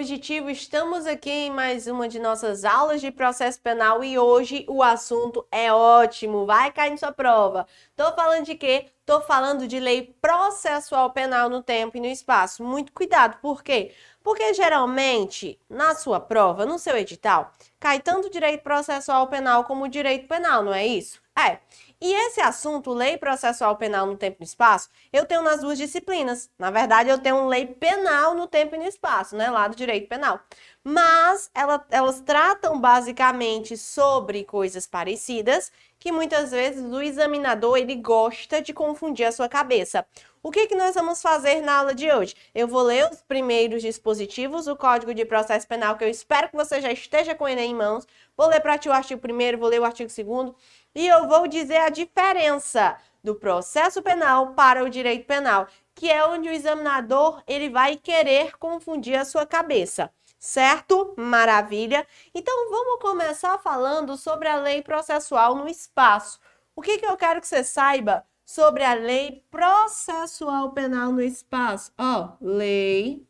Objetivo, estamos aqui em mais uma de nossas aulas de processo penal e hoje o assunto é ótimo, vai cair em sua prova. Tô falando de quê? Tô falando de lei processual penal no tempo e no espaço. Muito cuidado, por quê? Porque geralmente, na sua prova, no seu edital, cai tanto direito processual penal como direito penal, não é isso? É. E esse assunto, lei processual penal no tempo e no espaço, eu tenho nas duas disciplinas. Na verdade, eu tenho lei penal no tempo e no espaço, né? Lá do direito penal. Mas ela, elas tratam basicamente sobre coisas parecidas que muitas vezes o examinador ele gosta de confundir a sua cabeça. O que, que nós vamos fazer na aula de hoje? Eu vou ler os primeiros dispositivos, o Código de Processo Penal, que eu espero que você já esteja com ele em mãos. Vou ler para ti o artigo 1 vou ler o artigo 2 e eu vou dizer a diferença do processo penal para o direito penal, que é onde o examinador ele vai querer confundir a sua cabeça. Certo? Maravilha. Então vamos começar falando sobre a lei processual no espaço. O que, que eu quero que você saiba sobre a lei processual penal no espaço. Ó, lei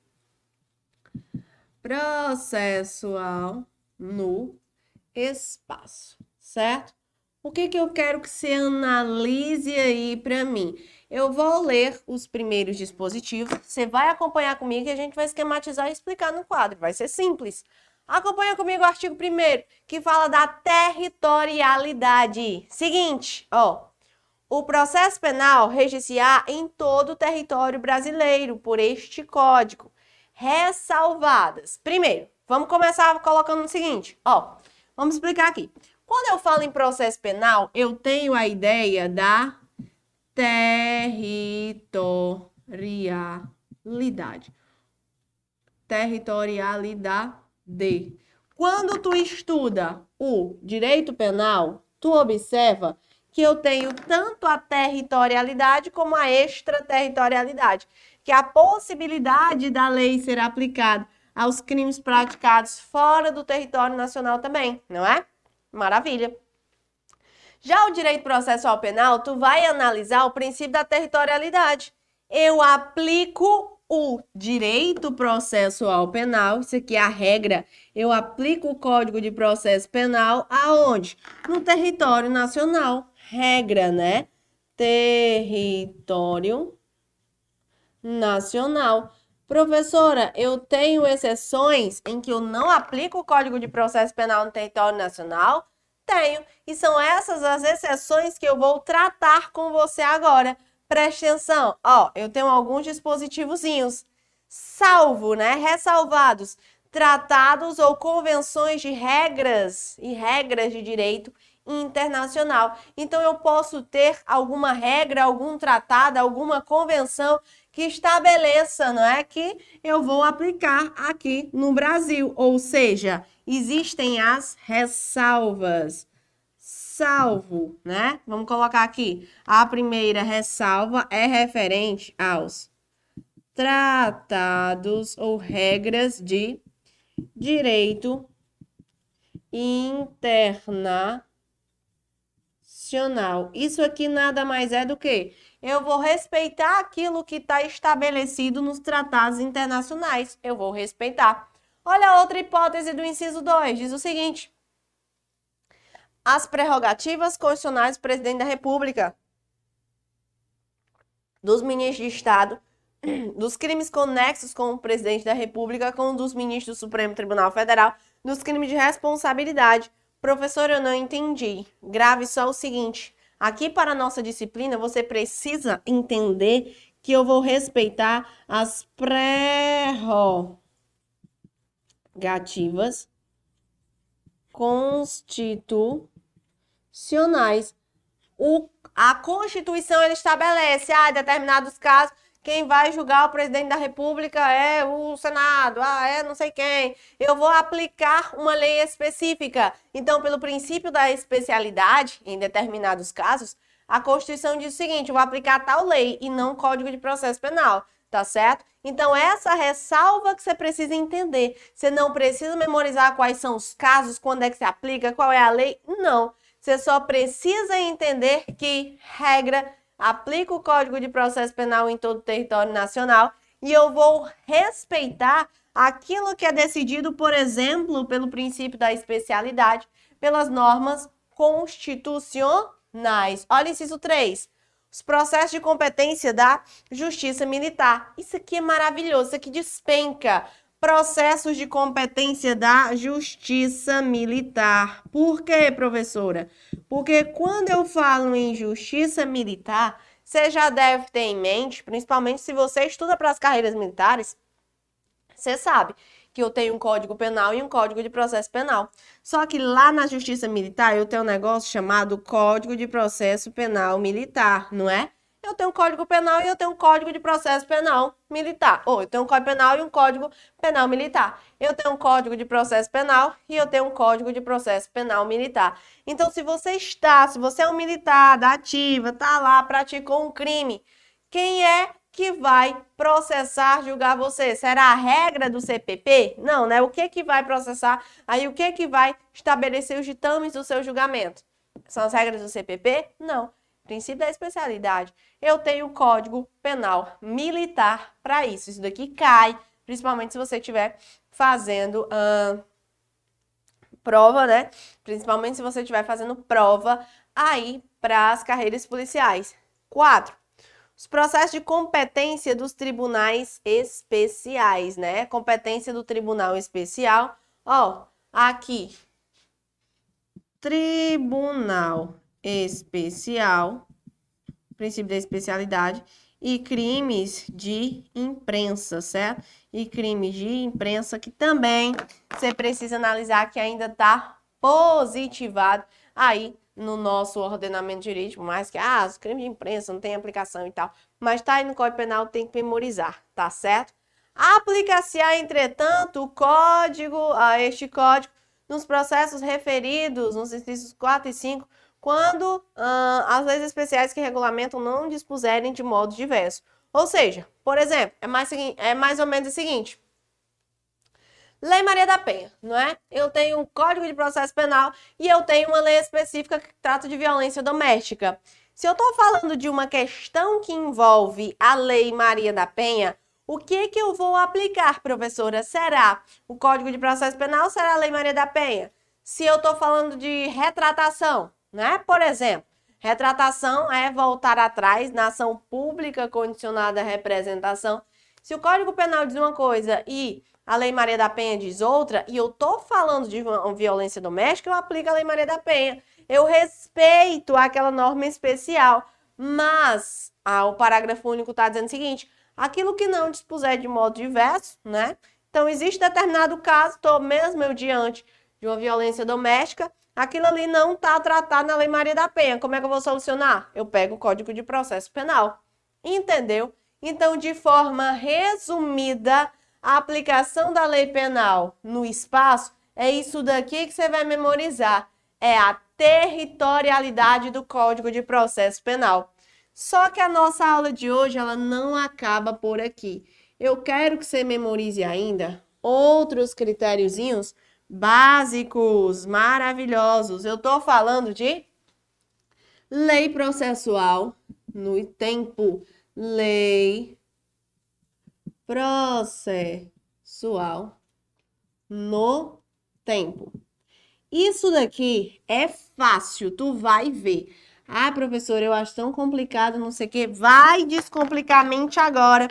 processual no espaço, certo? O que, que eu quero que você analise aí para mim? Eu vou ler os primeiros dispositivos, você vai acompanhar comigo e a gente vai esquematizar e explicar no quadro, vai ser simples. Acompanha comigo o artigo 1 que fala da territorialidade. Seguinte, ó, o processo penal registra em todo o território brasileiro por este código. Ressalvadas. Primeiro, vamos começar colocando o seguinte, ó. Vamos explicar aqui. Quando eu falo em processo penal, eu tenho a ideia da territorialidade. Territorialidade. Quando tu estuda o direito penal, tu observa que eu tenho tanto a territorialidade como a extraterritorialidade, que a possibilidade da lei ser aplicada aos crimes praticados fora do território nacional também, não é? Maravilha. Já o direito processual penal, tu vai analisar o princípio da territorialidade. Eu aplico o direito processual penal, isso aqui é a regra, eu aplico o Código de Processo Penal aonde? No território nacional regra, né? Território nacional. Professora, eu tenho exceções em que eu não aplico o Código de Processo Penal no território nacional? Tenho. E são essas as exceções que eu vou tratar com você agora. Preste atenção. Ó, eu tenho alguns dispositivozinhos. Salvo, né? Ressalvados. Tratados ou convenções de regras e regras de direito internacional. Então eu posso ter alguma regra, algum tratado, alguma convenção que estabeleça, não é, que eu vou aplicar aqui no Brasil. Ou seja, existem as ressalvas. Salvo, né? Vamos colocar aqui. A primeira ressalva é referente aos tratados ou regras de direito internacional isso aqui nada mais é do que eu vou respeitar aquilo que está estabelecido nos tratados internacionais. Eu vou respeitar. Olha a outra hipótese do inciso 2, diz o seguinte: as prerrogativas constitucionais do presidente da República, dos ministros de Estado, dos crimes conexos com o presidente da República, com dos ministros do Supremo Tribunal Federal, dos crimes de responsabilidade Professor, eu não entendi. Grave só o seguinte: aqui para a nossa disciplina, você precisa entender que eu vou respeitar as prerrogativas constitucionais. O, a Constituição ele estabelece, ah, determinados casos, quem vai julgar o presidente da República é o Senado, ah, é não sei quem. Eu vou aplicar uma lei específica. Então, pelo princípio da especialidade, em determinados casos, a Constituição diz o seguinte: eu vou aplicar tal lei e não Código de Processo Penal, tá certo? Então, essa ressalva que você precisa entender. Você não precisa memorizar quais são os casos, quando é que se aplica, qual é a lei. Não. Você só precisa entender que regra aplico o Código de Processo Penal em todo o território nacional e eu vou respeitar aquilo que é decidido, por exemplo, pelo princípio da especialidade, pelas normas constitucionais. Olha inciso 3. Os processos de competência da Justiça Militar. Isso aqui é maravilhoso, isso aqui despenca. Processos de competência da Justiça Militar. Por quê, professora? Porque quando eu falo em Justiça Militar, você já deve ter em mente, principalmente se você estuda para as carreiras militares, você sabe que eu tenho um código penal e um código de processo penal. Só que lá na Justiça Militar eu tenho um negócio chamado Código de Processo Penal Militar, não é? Eu tenho um código penal e eu tenho um código de processo penal militar. Ou eu tenho um código penal e um código penal militar. Eu tenho um código de processo penal e eu tenho um código de processo penal militar. Então, se você está, se você é um militar da ativa, tá lá, praticou um crime, quem é que vai processar, julgar você? Será a regra do CPP? Não, né? O que que vai processar? Aí o que que vai estabelecer os ditames do seu julgamento? São as regras do CPP? Não. Princípio da especialidade. Eu tenho o Código Penal Militar para isso. Isso daqui cai, principalmente se você estiver fazendo uh, prova, né? Principalmente se você estiver fazendo prova aí para as carreiras policiais. Quatro, os processos de competência dos tribunais especiais, né? Competência do tribunal especial. Ó, aqui. Tribunal especial, princípio da especialidade, e crimes de imprensa, certo? E crimes de imprensa que também você precisa analisar que ainda está positivado aí no nosso ordenamento jurídico, mais que, ah, os crimes de imprensa não tem aplicação e tal. Mas tá aí no Código Penal, tem que memorizar, tá certo? Aplica-se, entretanto, o código, a este código, nos processos referidos nos incisos 4 e 5, quando as leis especiais que regulamentam não dispuserem de modo diverso. Ou seja, por exemplo, é mais, é mais ou menos o seguinte: Lei Maria da Penha, não é? Eu tenho um Código de Processo Penal e eu tenho uma lei específica que trata de violência doméstica. Se eu estou falando de uma questão que envolve a Lei Maria da Penha, o que que eu vou aplicar, professora? Será o Código de Processo Penal será a Lei Maria da Penha? Se eu estou falando de retratação, né? Por exemplo, retratação é voltar atrás na ação pública condicionada à representação. Se o Código Penal diz uma coisa e a Lei Maria da Penha diz outra, e eu tô falando de violência doméstica, eu aplico a Lei Maria da Penha. Eu respeito aquela norma especial, mas ah, o parágrafo único está dizendo o seguinte: aquilo que não dispuser de modo diverso, né? Então, existe determinado caso, estou mesmo eu diante de uma violência doméstica, aquilo ali não está tratado na Lei Maria da Penha. Como é que eu vou solucionar? Eu pego o Código de Processo Penal. Entendeu? Então, de forma resumida, a aplicação da lei penal no espaço é isso daqui que você vai memorizar. É a territorialidade do Código de Processo Penal. Só que a nossa aula de hoje ela não acaba por aqui. Eu quero que você memorize ainda outros critériozinhos básicos, maravilhosos. Eu estou falando de lei processual no tempo, lei processual no tempo. Isso daqui é fácil, tu vai ver. Ah, professor, eu acho tão complicado, não sei o quê. Vai descomplicar a mente agora.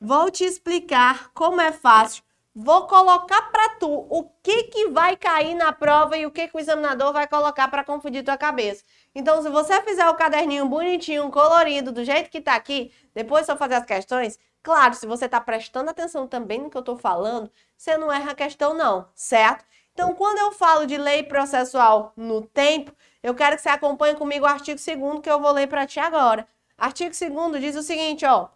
Vou te explicar como é fácil. Vou colocar para tu o que que vai cair na prova e o que que o examinador vai colocar para confundir tua cabeça. Então, se você fizer o caderninho bonitinho, colorido, do jeito que tá aqui, depois só fazer as questões, Claro, se você está prestando atenção também no que eu estou falando, você não erra a questão não, certo? Então, quando eu falo de lei processual no tempo, eu quero que você acompanhe comigo o artigo 2 que eu vou ler para ti agora. Artigo 2 diz o seguinte, ó.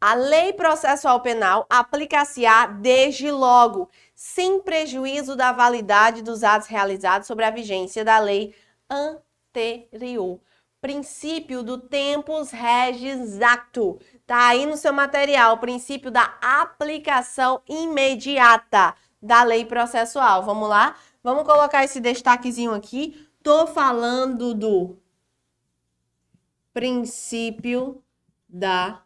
A lei processual penal aplica-se-á desde logo, sem prejuízo da validade dos atos realizados sobre a vigência da lei anterior. Princípio do tempus regis acto. Tá aí no seu material princípio da aplicação imediata da lei processual. Vamos lá? Vamos colocar esse destaquezinho aqui. Tô falando do princípio da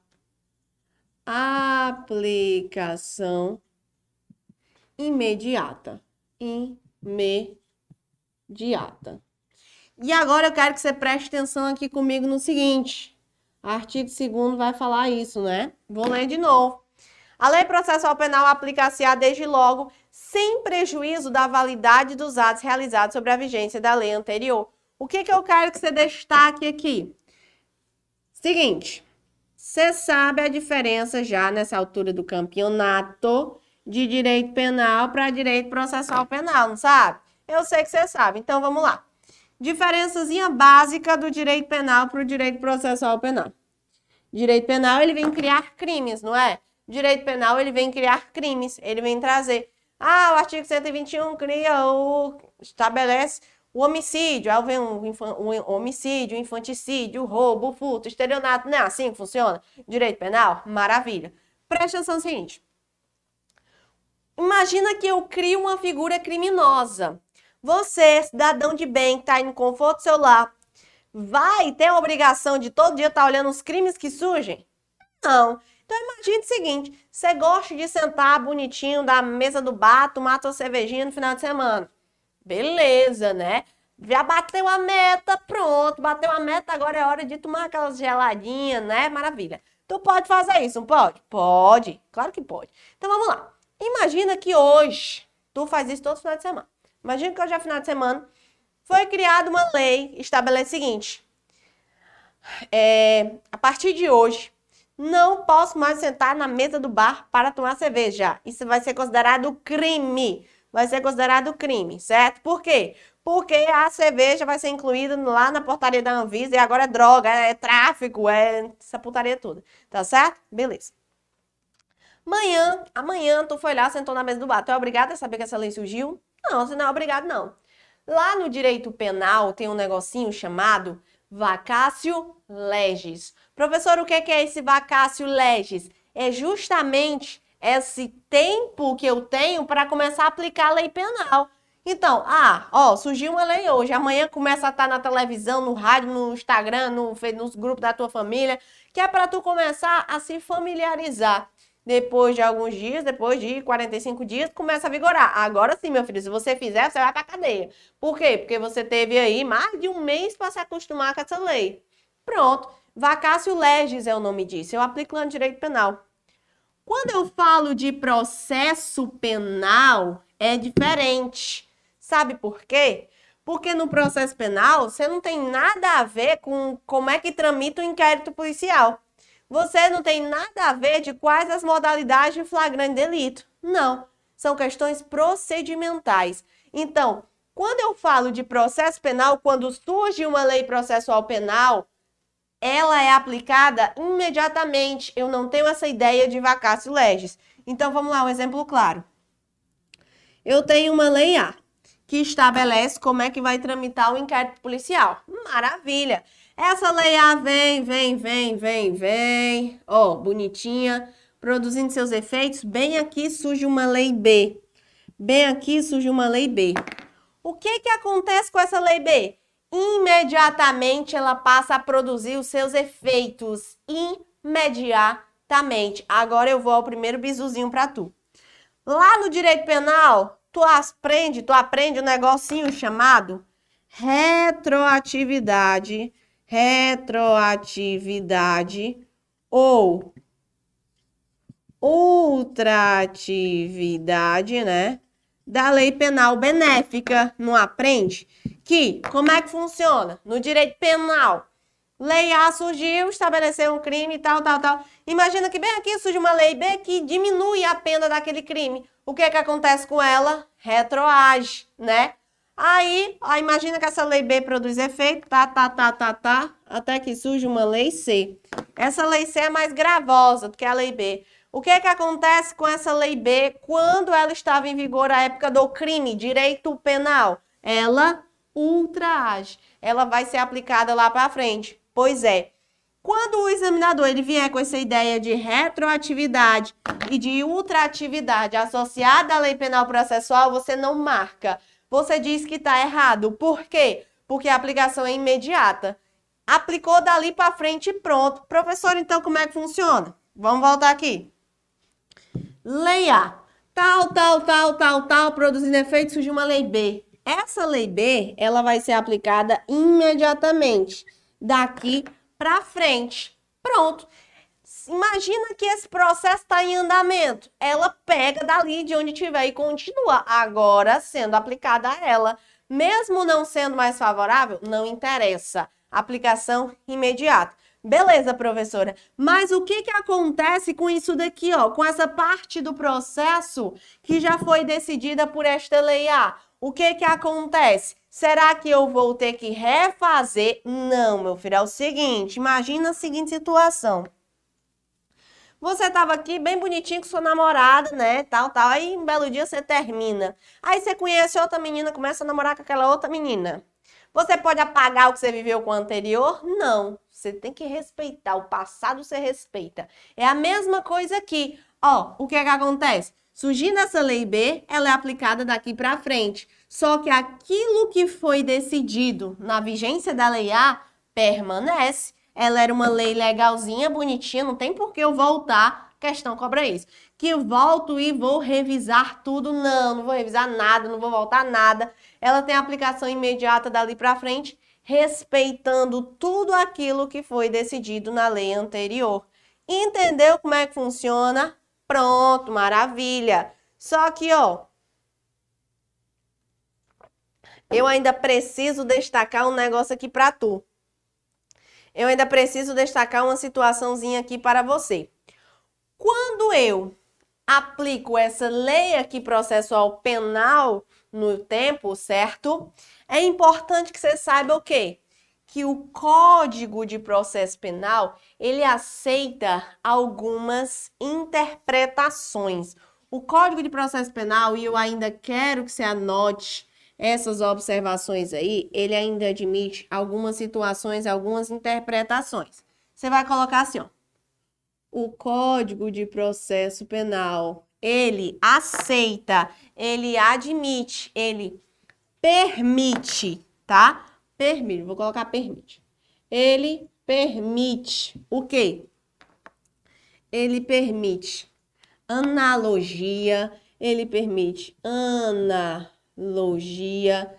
aplicação imediata. Imediata. E agora eu quero que você preste atenção aqui comigo no seguinte. Artigo 2 vai falar isso, né? Vou ler de novo. A lei processual penal aplica-se-á desde logo, sem prejuízo da validade dos atos realizados sobre a vigência da lei anterior. O que, que eu quero que você destaque aqui? Seguinte, você sabe a diferença já nessa altura do campeonato de direito penal para direito processual penal, não sabe? Eu sei que você sabe, então vamos lá. Diferençazinha básica do direito penal para o direito processual penal. Direito penal, ele vem criar crimes, não é? Direito penal, ele vem criar crimes, ele vem trazer. Ah, o artigo 121 cria o. estabelece o homicídio. Aí vem um, um homicídio, infanticídio, roubo, furto, estelionato. Não é assim que funciona? Direito penal? Maravilha. Preste atenção no seguinte. Imagina que eu crio uma figura criminosa. Você, cidadão de bem, que está aí no conforto do seu lar, vai ter a obrigação de todo dia estar tá olhando os crimes que surgem? Não. Então imagine o seguinte: você gosta de sentar bonitinho da mesa do bar, tomar sua cervejinha no final de semana. Beleza, né? Já bateu a meta, pronto, bateu a meta, agora é hora de tomar aquelas geladinhas, né? Maravilha. Tu pode fazer isso, não pode? Pode, claro que pode. Então vamos lá. Imagina que hoje tu faz isso todo final de semana. Imagina que hoje é final de semana. Foi criada uma lei estabelece o seguinte: é, a partir de hoje, não posso mais sentar na mesa do bar para tomar cerveja. Isso vai ser considerado crime. Vai ser considerado crime, certo? Por quê? Porque a cerveja vai ser incluída lá na portaria da Anvisa e agora é droga, é tráfico, é essa putaria toda. Tá certo? Beleza. Amanhã, amanhã tu foi lá, sentou na mesa do bar. Tu é obrigado a saber que essa lei surgiu? Não, você não é obrigado, não. Lá no direito penal tem um negocinho chamado vacácio legis. Professor, o que é esse vacácio legis? É justamente esse tempo que eu tenho para começar a aplicar a lei penal. Então, ah, ó, surgiu uma lei hoje, amanhã começa a estar na televisão, no rádio, no Instagram, no, nos grupos da tua família, que é para tu começar a se familiarizar. Depois de alguns dias, depois de 45 dias, começa a vigorar. Agora sim, meu filho, se você fizer, você vai para cadeia. Por quê? Porque você teve aí mais de um mês para se acostumar com essa lei. Pronto. Vacácio legis é o nome disso. Eu aplico no direito penal. Quando eu falo de processo penal, é diferente. Sabe por quê? Porque no processo penal, você não tem nada a ver com como é que tramita o inquérito policial. Você não tem nada a ver de quais as modalidades de flagrante delito. Não. São questões procedimentais. Então, quando eu falo de processo penal, quando surge uma lei processual penal, ela é aplicada imediatamente. Eu não tenho essa ideia de vacácio legis. Então, vamos lá, um exemplo claro. Eu tenho uma lei A que estabelece como é que vai tramitar o inquérito policial. Maravilha! Essa lei A vem, vem, vem, vem, vem. Ó, bonitinha, produzindo seus efeitos. Bem aqui surge uma lei B. Bem aqui surge uma lei B. O que que acontece com essa lei B? Imediatamente ela passa a produzir os seus efeitos. Imediatamente. Agora eu vou ao primeiro bizuzinho para tu. Lá no direito penal, tu aprende, tu aprende um negocinho chamado retroatividade retroatividade ou ultratividade, né? Da lei penal benéfica, não aprende? Que, como é que funciona? No direito penal, lei A surgiu, estabeleceu um crime, tal, tal, tal. Imagina que bem aqui surge uma lei B que diminui a pena daquele crime. O que é que acontece com ela? Retroage, né? Aí, ó, imagina que essa lei B produz efeito, tá, tá, tá, tá, tá, até que surge uma lei C. Essa lei C é mais gravosa do que a lei B. O que é que acontece com essa lei B quando ela estava em vigor à época do crime, direito penal? Ela ultraage. Ela vai ser aplicada lá para frente. Pois é. Quando o examinador ele vier com essa ideia de retroatividade e de ultraatividade associada à lei penal processual, você não marca você diz que está errado. Por quê? Porque a aplicação é imediata. Aplicou dali para frente e pronto. Professor, então como é que funciona? Vamos voltar aqui. Lei A. Tal, tal, tal, tal, tal, produzindo efeito, surgiu uma lei B. Essa lei B, ela vai ser aplicada imediatamente, daqui para frente. Pronto. Imagina que esse processo está em andamento. Ela pega dali de onde tiver e continua agora sendo aplicada a ela. Mesmo não sendo mais favorável, não interessa. Aplicação imediata. Beleza, professora. Mas o que, que acontece com isso daqui, ó? Com essa parte do processo que já foi decidida por esta lei A? O que que acontece? Será que eu vou ter que refazer? Não, meu filho, é o seguinte, imagina a seguinte situação. Você estava aqui bem bonitinho com sua namorada, né, tal, tal, aí um belo dia você termina. Aí você conhece outra menina, começa a namorar com aquela outra menina. Você pode apagar o que você viveu com o anterior? Não. Você tem que respeitar. O passado você respeita. É a mesma coisa aqui. Ó, o que é que acontece? Surgindo essa lei B, ela é aplicada daqui para frente. Só que aquilo que foi decidido na vigência da lei A permanece. Ela era uma lei legalzinha, bonitinha, não tem por que eu voltar. Questão cobra isso. Que eu volto e vou revisar tudo. Não, não vou revisar nada, não vou voltar nada. Ela tem aplicação imediata dali para frente respeitando tudo aquilo que foi decidido na lei anterior. Entendeu como é que funciona? Pronto, maravilha. Só que, ó, eu ainda preciso destacar um negócio aqui para tu. Eu ainda preciso destacar uma situaçãozinha aqui para você. Quando eu aplico essa lei aqui processual penal no tempo, certo? É importante que você saiba o quê? Que o Código de Processo Penal, ele aceita algumas interpretações. O Código de Processo Penal, e eu ainda quero que você anote essas observações aí, ele ainda admite algumas situações, algumas interpretações. Você vai colocar assim, ó. O Código de Processo Penal, ele aceita, ele admite, ele permite, tá? Permite, vou colocar permite. Ele permite o quê? Ele permite analogia, ele permite analogia,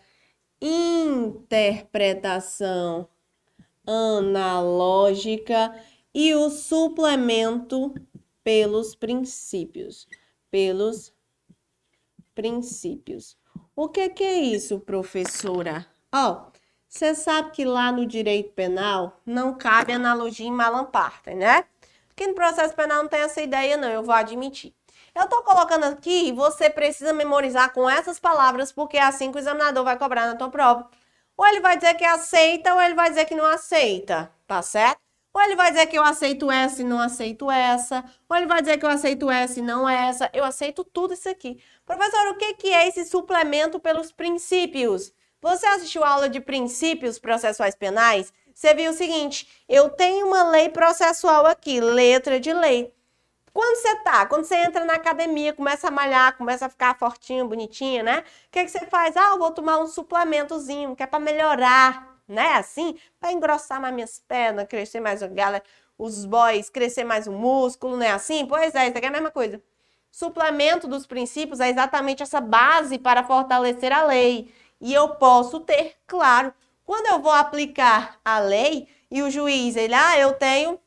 interpretação analógica e o suplemento pelos princípios, pelos princípios. O que, que é isso, professora? Ó, oh, você sabe que lá no direito penal não cabe analogia em malamparta, né? Porque no processo penal não tem essa ideia, não, eu vou admitir. Eu tô colocando aqui, você precisa memorizar com essas palavras, porque é assim que o examinador vai cobrar na tua prova. Ou ele vai dizer que aceita, ou ele vai dizer que não aceita, tá certo? Ou ele vai dizer que eu aceito essa e não aceito essa. Ou ele vai dizer que eu aceito essa e não essa. Eu aceito tudo isso aqui. Professor, o que, é esse suplemento pelos princípios? Você assistiu a aula de princípios processuais penais? Você viu o seguinte: eu tenho uma lei processual aqui, letra de lei. Quando você tá, quando você entra na academia, começa a malhar, começa a ficar fortinho, bonitinha, né? O que, que você faz? Ah, eu vou tomar um suplementozinho, que é para melhorar né? Assim, para engrossar mais minhas pernas, crescer mais o galera, os boys, crescer mais o músculo, né? Assim, pois é, isso aqui é a mesma coisa. Suplemento dos princípios é exatamente essa base para fortalecer a lei. E eu posso ter, claro, quando eu vou aplicar a lei e o juiz, ele, ah, eu tenho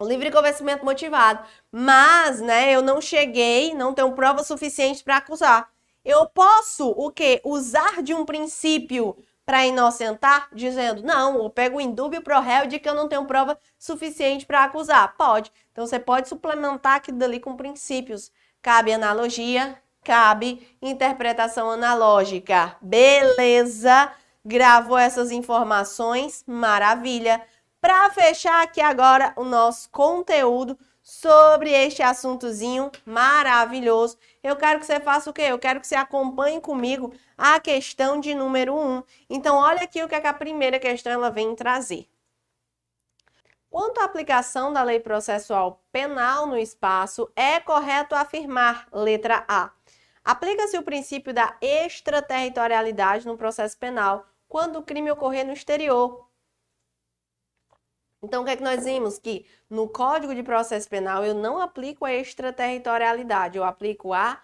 livre convencimento motivado, mas, né, eu não cheguei, não tenho prova suficiente para acusar. Eu posso o quê? Usar de um princípio para inocentar, dizendo, não, eu pego o indúbio pro réu de que eu não tenho prova suficiente para acusar. Pode. Então, você pode suplementar aquilo dali com princípios. Cabe analogia, cabe interpretação analógica. Beleza? Gravou essas informações? Maravilha. Para fechar aqui agora o nosso conteúdo sobre este assuntozinho maravilhoso, eu quero que você faça o quê? Eu quero que você acompanhe comigo a questão de número 1. Então, olha aqui o que, é que a primeira questão ela vem trazer. Quanto à aplicação da lei processual penal no espaço, é correto afirmar, letra A, aplica-se o princípio da extraterritorialidade no processo penal quando o crime ocorrer no exterior. Então, o que é que nós vimos? Que no Código de Processo Penal eu não aplico a extraterritorialidade, eu aplico a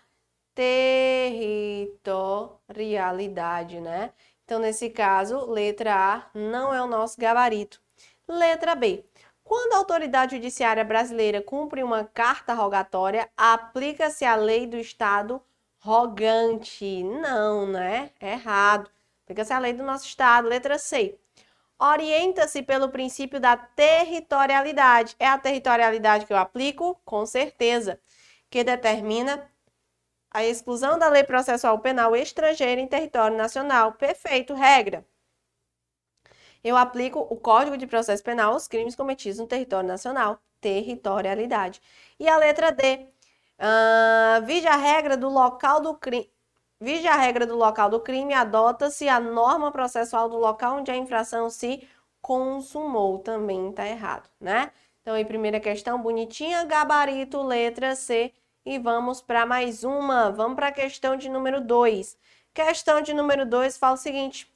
territorialidade, né? Então, nesse caso, letra A não é o nosso gabarito. Letra B. Quando a autoridade judiciária brasileira cumpre uma carta rogatória, aplica-se a lei do Estado rogante. Não, né? É errado. Aplica-se a lei do nosso Estado. Letra C. Orienta-se pelo princípio da territorialidade. É a territorialidade que eu aplico? Com certeza. Que determina a exclusão da lei processual penal estrangeira em território nacional. Perfeito, regra. Eu aplico o Código de Processo Penal aos crimes cometidos no território nacional. Territorialidade. E a letra D. Uh, vige a regra do local do crime. Vige a regra do local do crime, adota-se a norma processual do local onde a infração se consumou. Também está errado, né? Então, aí, primeira questão, bonitinha, gabarito, letra C e vamos para mais uma. Vamos para a questão de número 2. Questão de número 2 fala o seguinte: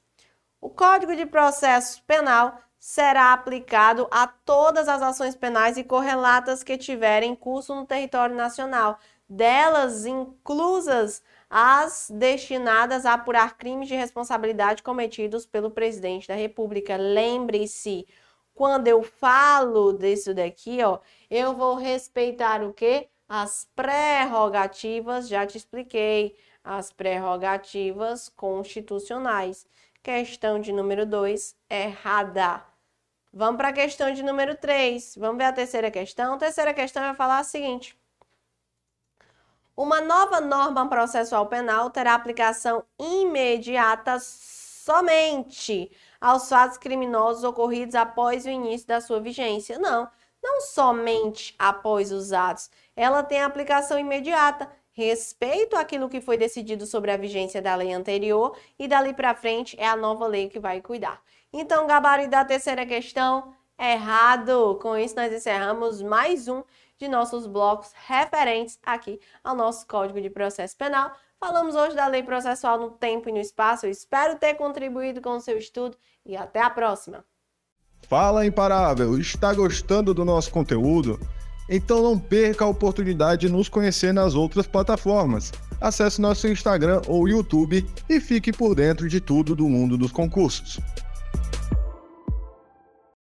o Código de Processo Penal será aplicado a todas as ações penais e correlatas que tiverem curso no território nacional, delas inclusas as destinadas a apurar crimes de responsabilidade cometidos pelo presidente da República. Lembre-se, quando eu falo disso daqui, ó, eu vou respeitar o quê? As prerrogativas, já te expliquei, as prerrogativas constitucionais. Questão de número 2, errada. Vamos para a questão de número 3. Vamos ver a terceira questão. A terceira questão vai falar o seguinte: Uma nova norma processual penal terá aplicação imediata somente aos fatos criminosos ocorridos após o início da sua vigência. Não, não somente após os atos ela tem aplicação imediata. Respeito aquilo que foi decidido sobre a vigência da lei anterior e dali para frente é a nova lei que vai cuidar. Então, gabarito da terceira questão, errado. Com isso, nós encerramos mais um de nossos blocos referentes aqui ao nosso Código de Processo Penal. Falamos hoje da lei processual no tempo e no espaço. Eu espero ter contribuído com o seu estudo e até a próxima. Fala Imparável, está gostando do nosso conteúdo? Então não perca a oportunidade de nos conhecer nas outras plataformas. Acesse nosso Instagram ou YouTube e fique por dentro de tudo do mundo dos concursos.